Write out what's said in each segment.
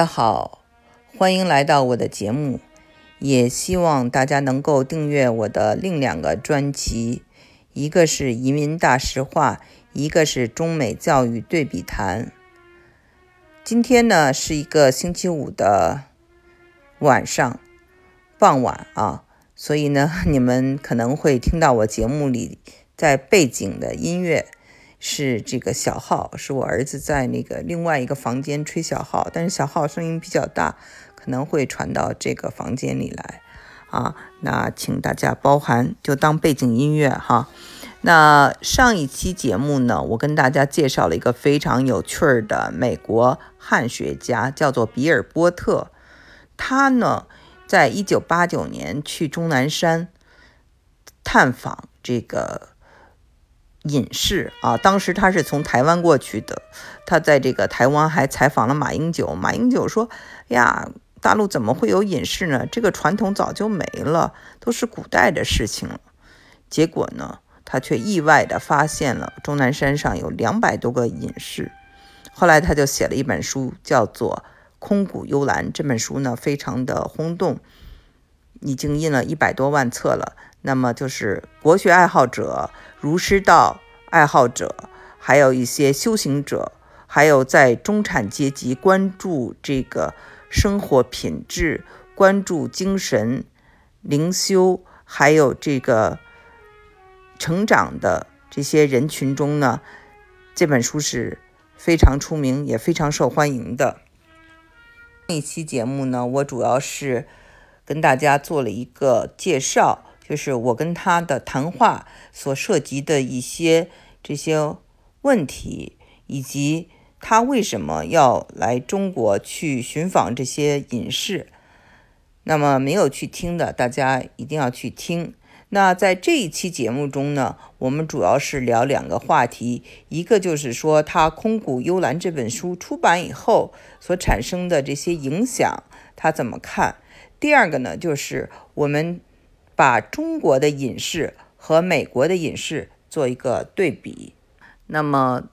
大家好，欢迎来到我的节目，也希望大家能够订阅我的另两个专辑，一个是移民大实话，一个是中美教育对比谈。今天呢是一个星期五的晚上傍晚啊，所以呢你们可能会听到我节目里在背景的音乐。是这个小号，是我儿子在那个另外一个房间吹小号，但是小号声音比较大，可能会传到这个房间里来啊。那请大家包涵，就当背景音乐哈。那上一期节目呢，我跟大家介绍了一个非常有趣儿的美国汉学家，叫做比尔波特。他呢，在一九八九年去终南山探访这个。隐士啊，当时他是从台湾过去的，他在这个台湾还采访了马英九。马英九说：“呀，大陆怎么会有隐士呢？这个传统早就没了，都是古代的事情了。”结果呢，他却意外地发现了终南山上有两百多个隐士。后来他就写了一本书，叫做《空谷幽兰》。这本书呢，非常的轰动，已经印了一百多万册了。那么就是国学爱好者。儒释道爱好者，还有一些修行者，还有在中产阶级关注这个生活品质、关注精神灵修，还有这个成长的这些人群中呢，这本书是非常出名，也非常受欢迎的。这一期节目呢，我主要是跟大家做了一个介绍。就是我跟他的谈话所涉及的一些这些问题，以及他为什么要来中国去寻访这些隐士。那么没有去听的，大家一定要去听。那在这一期节目中呢，我们主要是聊两个话题，一个就是说他《空谷幽兰》这本书出版以后所产生的这些影响，他怎么看？第二个呢，就是我们。把中国的隐士和美国的隐士做一个对比。那么，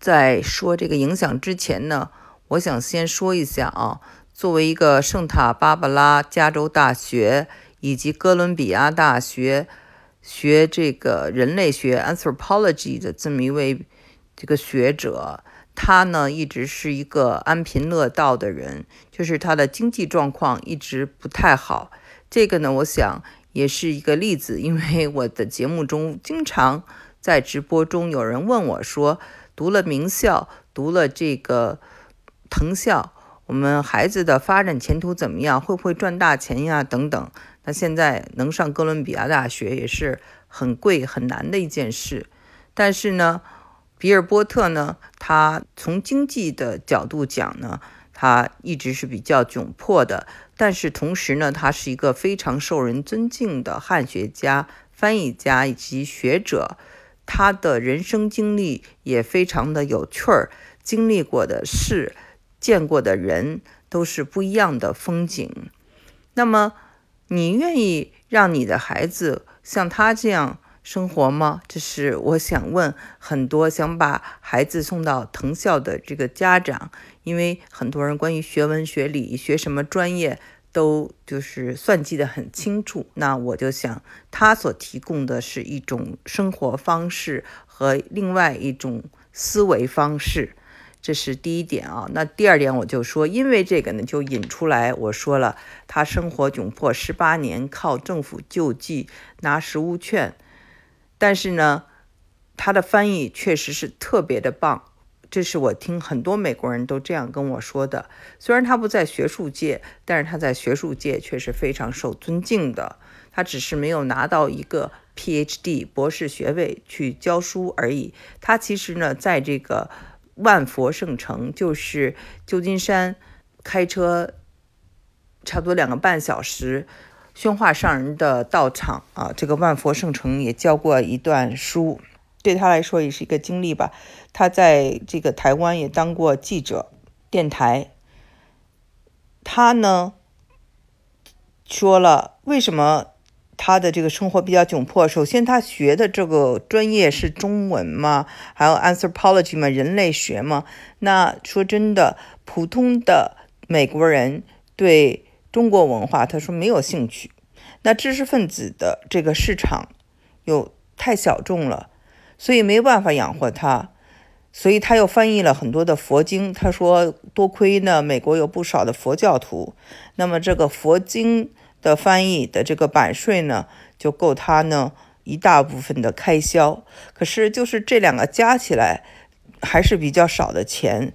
在说这个影响之前呢，我想先说一下啊，作为一个圣塔芭芭拉加州大学以及哥伦比亚大学学这个人类学 （anthropology） 的这么一位这个学者，他呢一直是一个安贫乐道的人，就是他的经济状况一直不太好。这个呢，我想。也是一个例子，因为我的节目中经常在直播中有人问我说：“读了名校，读了这个藤校，我们孩子的发展前途怎么样？会不会赚大钱呀？等等。”那现在能上哥伦比亚大学也是很贵很难的一件事。但是呢，比尔波特呢，他从经济的角度讲呢，他一直是比较窘迫的。但是同时呢，他是一个非常受人尊敬的汉学家、翻译家以及学者。他的人生经历也非常的有趣儿，经历过的事、见过的人都是不一样的风景。那么，你愿意让你的孩子像他这样生活吗？这是我想问很多想把孩子送到藤校的这个家长，因为很多人关于学文、学理、学什么专业。都就是算计得很清楚，那我就想，他所提供的是一种生活方式和另外一种思维方式，这是第一点啊。那第二点，我就说，因为这个呢，就引出来我说了，他生活窘迫十八年，靠政府救济拿食物券，但是呢，他的翻译确实是特别的棒。这是我听很多美国人都这样跟我说的。虽然他不在学术界，但是他在学术界却是非常受尊敬的。他只是没有拿到一个 PhD 博士学位去教书而已。他其实呢，在这个万佛圣城，就是旧金山，开车差不多两个半小时，宣化上人的道场啊，这个万佛圣城也教过一段书。对他来说也是一个经历吧。他在这个台湾也当过记者，电台。他呢说了为什么他的这个生活比较窘迫。首先，他学的这个专业是中文嘛，还有 anthropology 嘛，人类学嘛。那说真的，普通的美国人对中国文化，他说没有兴趣。那知识分子的这个市场又太小众了，所以没办法养活他。所以他又翻译了很多的佛经。他说，多亏呢，美国有不少的佛教徒，那么这个佛经的翻译的这个版税呢，就够他呢一大部分的开销。可是就是这两个加起来还是比较少的钱。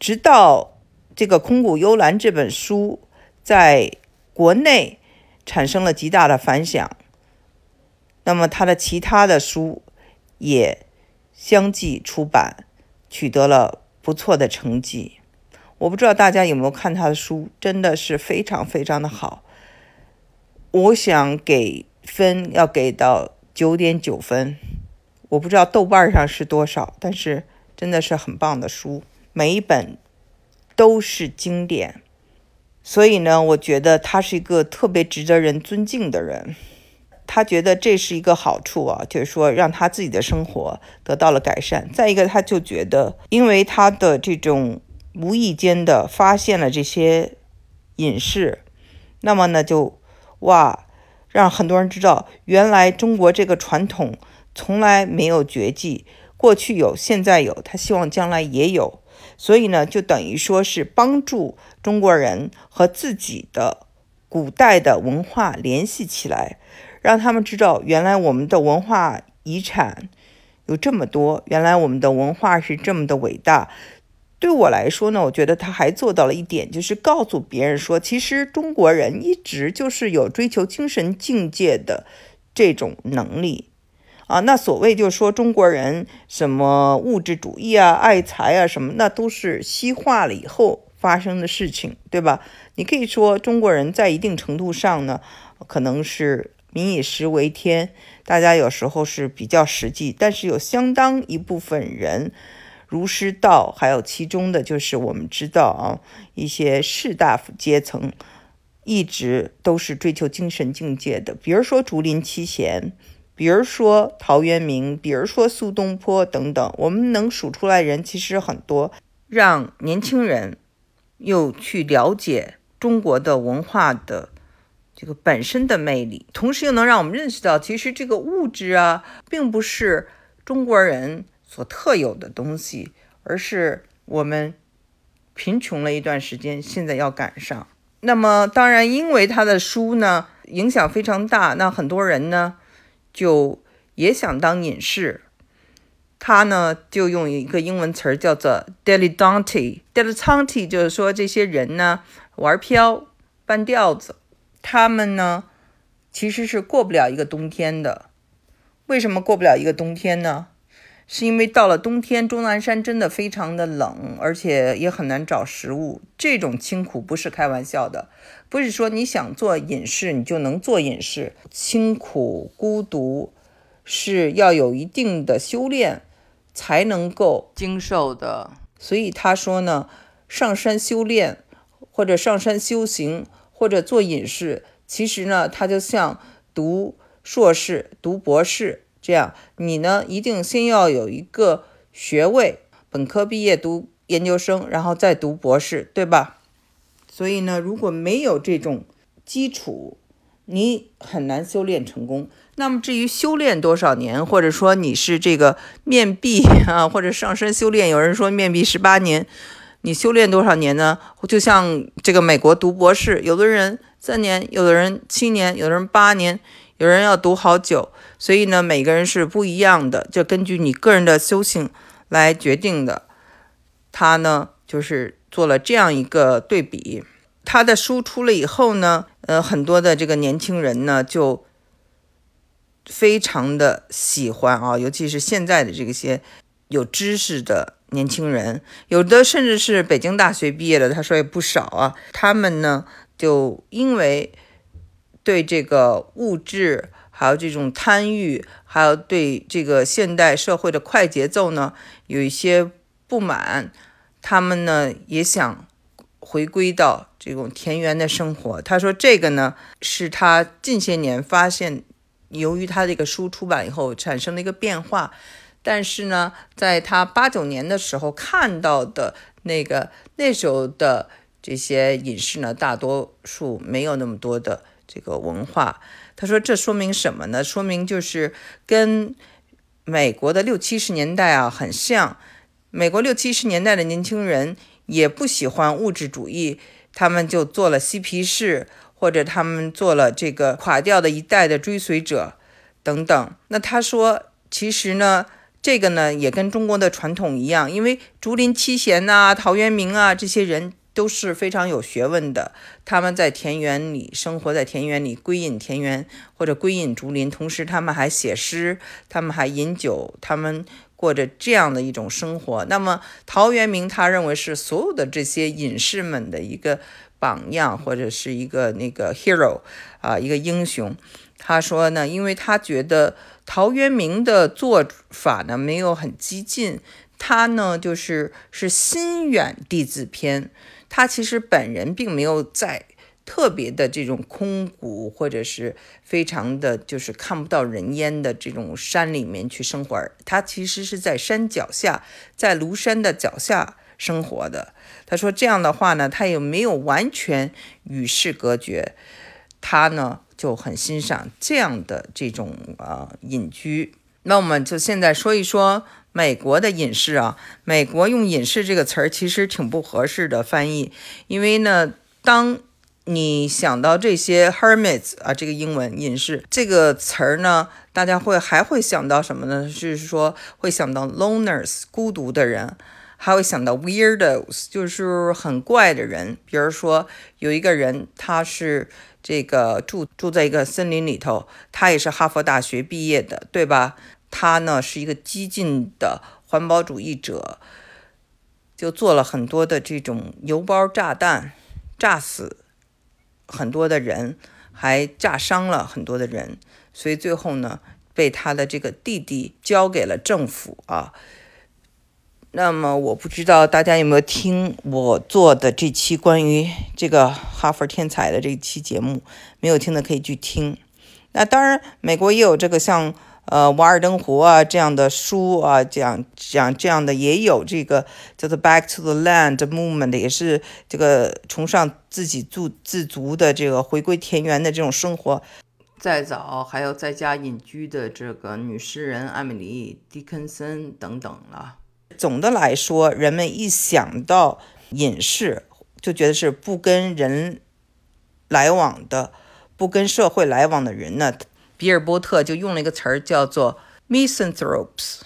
直到这个《空谷幽兰》这本书在国内产生了极大的反响，那么他的其他的书也。相继出版，取得了不错的成绩。我不知道大家有没有看他的书，真的是非常非常的好。我想给分要给到九点九分，我不知道豆瓣上是多少，但是真的是很棒的书，每一本都是经典。所以呢，我觉得他是一个特别值得人尊敬的人。他觉得这是一个好处啊，就是说让他自己的生活得到了改善。再一个，他就觉得，因为他的这种无意间的发现了这些隐士，那么呢，就哇，让很多人知道，原来中国这个传统从来没有绝迹，过去有，现在有，他希望将来也有。所以呢，就等于说是帮助中国人和自己的古代的文化联系起来。让他们知道，原来我们的文化遗产有这么多，原来我们的文化是这么的伟大。对我来说呢，我觉得他还做到了一点，就是告诉别人说，其实中国人一直就是有追求精神境界的这种能力啊。那所谓就是说中国人什么物质主义啊、爱财啊什么，那都是西化了以后发生的事情，对吧？你可以说中国人在一定程度上呢，可能是。民以食为天，大家有时候是比较实际，但是有相当一部分人，儒释道，还有其中的就是我们知道啊，一些士大夫阶层，一直都是追求精神境界的。比如说竹林七贤，比如说陶渊明，比如说苏东坡等等，我们能数出来人其实很多，让年轻人又去了解中国的文化的。这个本身的魅力，同时又能让我们认识到，其实这个物质啊，并不是中国人所特有的东西，而是我们贫穷了一段时间，现在要赶上。那么，当然，因为他的书呢影响非常大，那很多人呢就也想当隐士。他呢就用一个英文词儿叫做 “dilettante”，“dilettante” 就是说这些人呢玩漂、半吊子。他们呢，其实是过不了一个冬天的。为什么过不了一个冬天呢？是因为到了冬天，终南山真的非常的冷，而且也很难找食物。这种清苦不是开玩笑的，不是说你想做隐士你就能做隐士。清苦孤独是要有一定的修炼才能够经受的。所以他说呢，上山修炼或者上山修行。或者做隐士，其实呢，他就像读硕士、读博士这样。你呢，一定先要有一个学位，本科毕业读研究生，然后再读博士，对吧？所以呢，如果没有这种基础，你很难修炼成功。那么至于修炼多少年，或者说你是这个面壁啊，或者上身修炼，有人说面壁十八年。你修炼多少年呢？就像这个美国读博士，有的人三年，有的人七年，有的人八年，有人要读好久。所以呢，每个人是不一样的，就根据你个人的修行来决定的。他呢，就是做了这样一个对比。他的书出了以后呢，呃，很多的这个年轻人呢，就非常的喜欢啊，尤其是现在的这些有知识的。年轻人有的甚至是北京大学毕业的，他说也不少啊。他们呢，就因为对这个物质，还有这种贪欲，还有对这个现代社会的快节奏呢，有一些不满。他们呢也想回归到这种田园的生活。他说这个呢是他近些年发现，由于他这个书出版以后产生了一个变化。但是呢，在他八九年的时候看到的那个那时候的这些隐士呢，大多数没有那么多的这个文化。他说，这说明什么呢？说明就是跟美国的六七十年代啊很像。美国六七十年代的年轻人也不喜欢物质主义，他们就做了嬉皮士，或者他们做了这个垮掉的一代的追随者等等。那他说，其实呢，这个呢也跟中国的传统一样，因为竹林七贤呐、陶渊明啊这些人。都是非常有学问的，他们在田园里生活在田园里，归隐田园或者归隐竹林，同时他们还写诗，他们还饮酒，他们过着这样的一种生活。那么陶渊明他认为是所有的这些隐士们的一个榜样，或者是一个那个 hero 啊，一个英雄。他说呢，因为他觉得陶渊明的做法呢没有很激进，他呢就是是心远地自偏。他其实本人并没有在特别的这种空谷，或者是非常的就是看不到人烟的这种山里面去生活。他其实是在山脚下，在庐山的脚下生活的。他说这样的话呢，他也没有完全与世隔绝。他呢就很欣赏这样的这种呃隐居。那我们就现在说一说。美国的隐士啊，美国用隐士这个词儿其实挺不合适的翻译，因为呢，当你想到这些 hermits 啊，这个英文隐士这个词儿呢，大家会还会想到什么呢？就是说会想到 loners 孤独的人，还会想到 weirdos 就是很怪的人。比如说有一个人，他是这个住住在一个森林里头，他也是哈佛大学毕业的，对吧？他呢是一个激进的环保主义者，就做了很多的这种邮包炸弹，炸死很多的人，还炸伤了很多的人，所以最后呢被他的这个弟弟交给了政府啊。那么我不知道大家有没有听我做的这期关于这个哈佛天才的这期节目，没有听的可以去听。那当然，美国也有这个像。呃，瓦尔登湖啊，这样的书啊，讲讲这样的也有这个叫做 “Back to the Land” movement，也是这个崇尚自给自自足的这个回归田园的这种生活。再早还有在家隐居的这个女诗人艾米丽·狄肯森等等了。总的来说，人们一想到隐士，就觉得是不跟人来往的，不跟社会来往的人呢。比尔波特就用了一个词儿，叫做 misanthropes。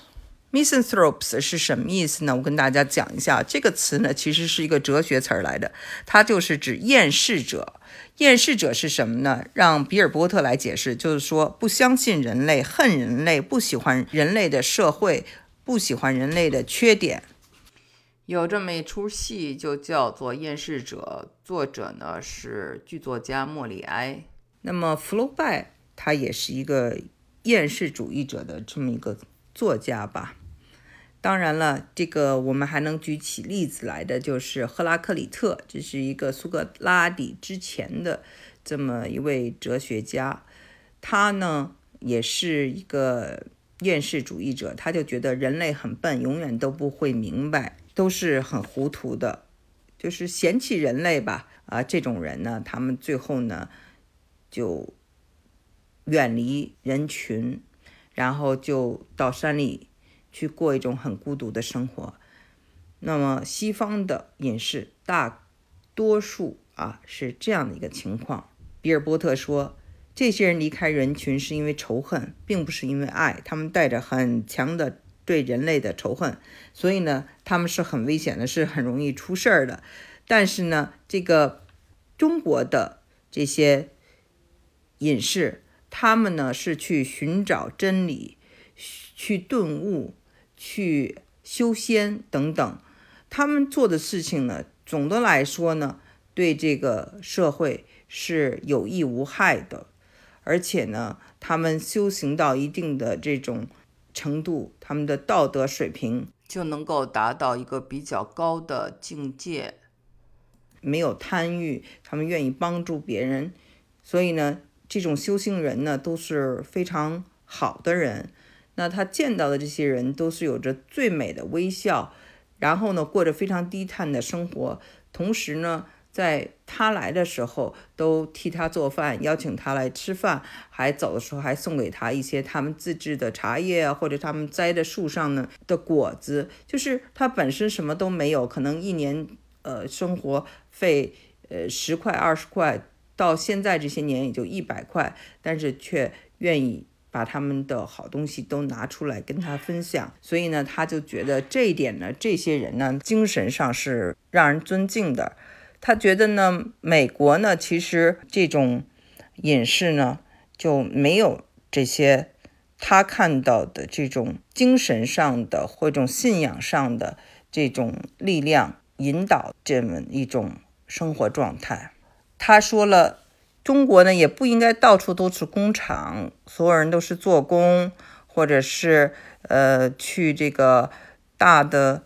misanthropes 是什么意思呢？我跟大家讲一下，这个词呢其实是一个哲学词儿来的，它就是指厌世者。厌世者是什么呢？让比尔波特来解释，就是说不相信人类、恨人类、不喜欢人类的社会、不喜欢人类的缺点。有这么一出戏，就叫做《厌世者》，作者呢是剧作家莫里埃。那么福楼拜。他也是一个厌世主义者的这么一个作家吧。当然了，这个我们还能举起例子来的，就是赫拉克里特，这是一个苏格拉底之前的这么一位哲学家。他呢也是一个厌世主义者，他就觉得人类很笨，永远都不会明白，都是很糊涂的，就是嫌弃人类吧。啊，这种人呢，他们最后呢就。远离人群，然后就到山里去过一种很孤独的生活。那么西方的隐士大多数啊是这样的一个情况。比尔波特说，这些人离开人群是因为仇恨，并不是因为爱。他们带着很强的对人类的仇恨，所以呢，他们是很危险的，是很容易出事儿的。但是呢，这个中国的这些隐士。他们呢是去寻找真理，去顿悟，去修仙等等。他们做的事情呢，总的来说呢，对这个社会是有益无害的。而且呢，他们修行到一定的这种程度，他们的道德水平就能够达到一个比较高的境界。没有贪欲，他们愿意帮助别人，所以呢。这种修行人呢，都是非常好的人。那他见到的这些人，都是有着最美的微笑，然后呢，过着非常低碳的生活。同时呢，在他来的时候都替他做饭，邀请他来吃饭，还走的时候还送给他一些他们自制的茶叶啊，或者他们栽的树上呢的果子。就是他本身什么都没有，可能一年呃生活费呃十块二十块，到现在这些年也就一百块，但是却愿意把他们的好东西都拿出来跟他分享。所以呢，他就觉得这一点呢，这些人呢精神上是让人尊敬的。他觉得呢，美国呢，其实这种隐士呢就没有这些他看到的这种精神上的或种信仰上的这种力量引导这么一种生活状态。他说了，中国呢也不应该到处都是工厂，所有人都是做工，或者是呃去这个大的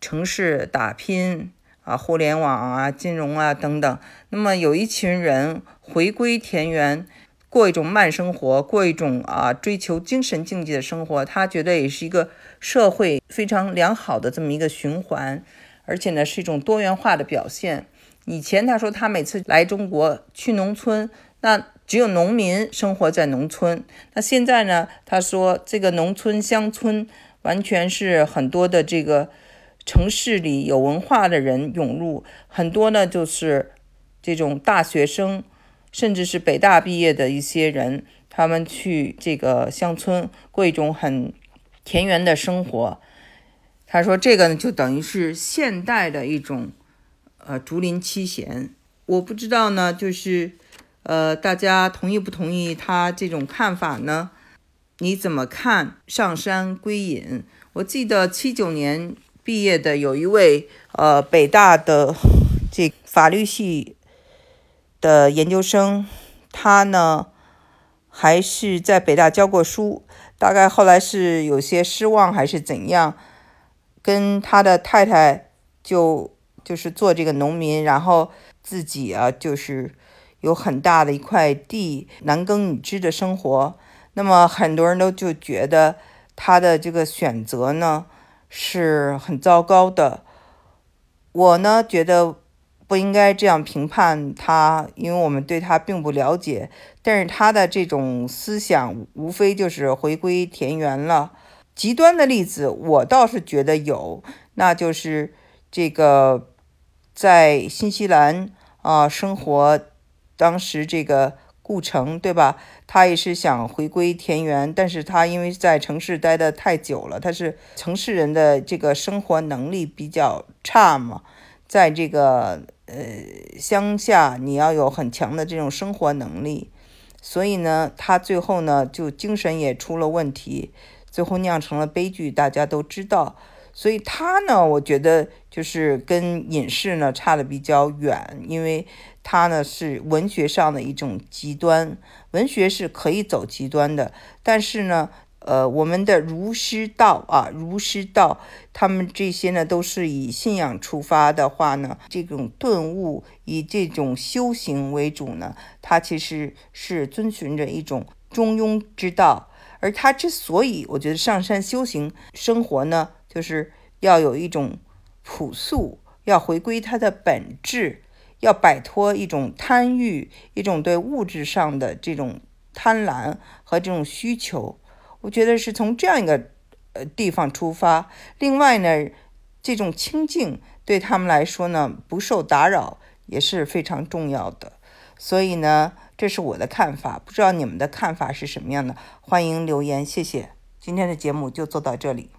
城市打拼。啊，互联网啊，金融啊等等。那么有一群人回归田园，过一种慢生活，过一种啊追求精神境界的生活。他觉得也是一个社会非常良好的这么一个循环，而且呢是一种多元化的表现。以前他说他每次来中国去农村，那只有农民生活在农村。那现在呢，他说这个农村乡村完全是很多的这个。城市里有文化的人涌入很多呢，就是这种大学生，甚至是北大毕业的一些人，他们去这个乡村过一种很田园的生活。他说这个呢，就等于是现代的一种呃竹林七贤。我不知道呢，就是呃大家同意不同意他这种看法呢？你怎么看上山归隐？我记得七九年。毕业的有一位呃北大的这法律系的研究生，他呢还是在北大教过书，大概后来是有些失望还是怎样，跟他的太太就就是做这个农民，然后自己啊就是有很大的一块地，男耕女织的生活。那么很多人都就觉得他的这个选择呢。是很糟糕的。我呢觉得不应该这样评判他，因为我们对他并不了解。但是他的这种思想无非就是回归田园了。极端的例子我倒是觉得有，那就是这个在新西兰啊生活，当时这个。顾城对吧？他也是想回归田园，但是他因为在城市待的太久了，他是城市人的这个生活能力比较差嘛，在这个呃乡下，你要有很强的这种生活能力，所以呢，他最后呢就精神也出了问题，最后酿成了悲剧，大家都知道。所以他呢，我觉得就是跟隐士呢差的比较远，因为他呢是文学上的一种极端，文学是可以走极端的，但是呢，呃，我们的儒释道啊，儒释道，他们这些呢都是以信仰出发的话呢，这种顿悟以这种修行为主呢，他其实是遵循着一种中庸之道，而他之所以我觉得上山修行生活呢。就是要有一种朴素，要回归它的本质，要摆脱一种贪欲，一种对物质上的这种贪婪和这种需求。我觉得是从这样一个呃地方出发。另外呢，这种清净对他们来说呢，不受打扰也是非常重要的。所以呢，这是我的看法，不知道你们的看法是什么样的？欢迎留言，谢谢。今天的节目就做到这里。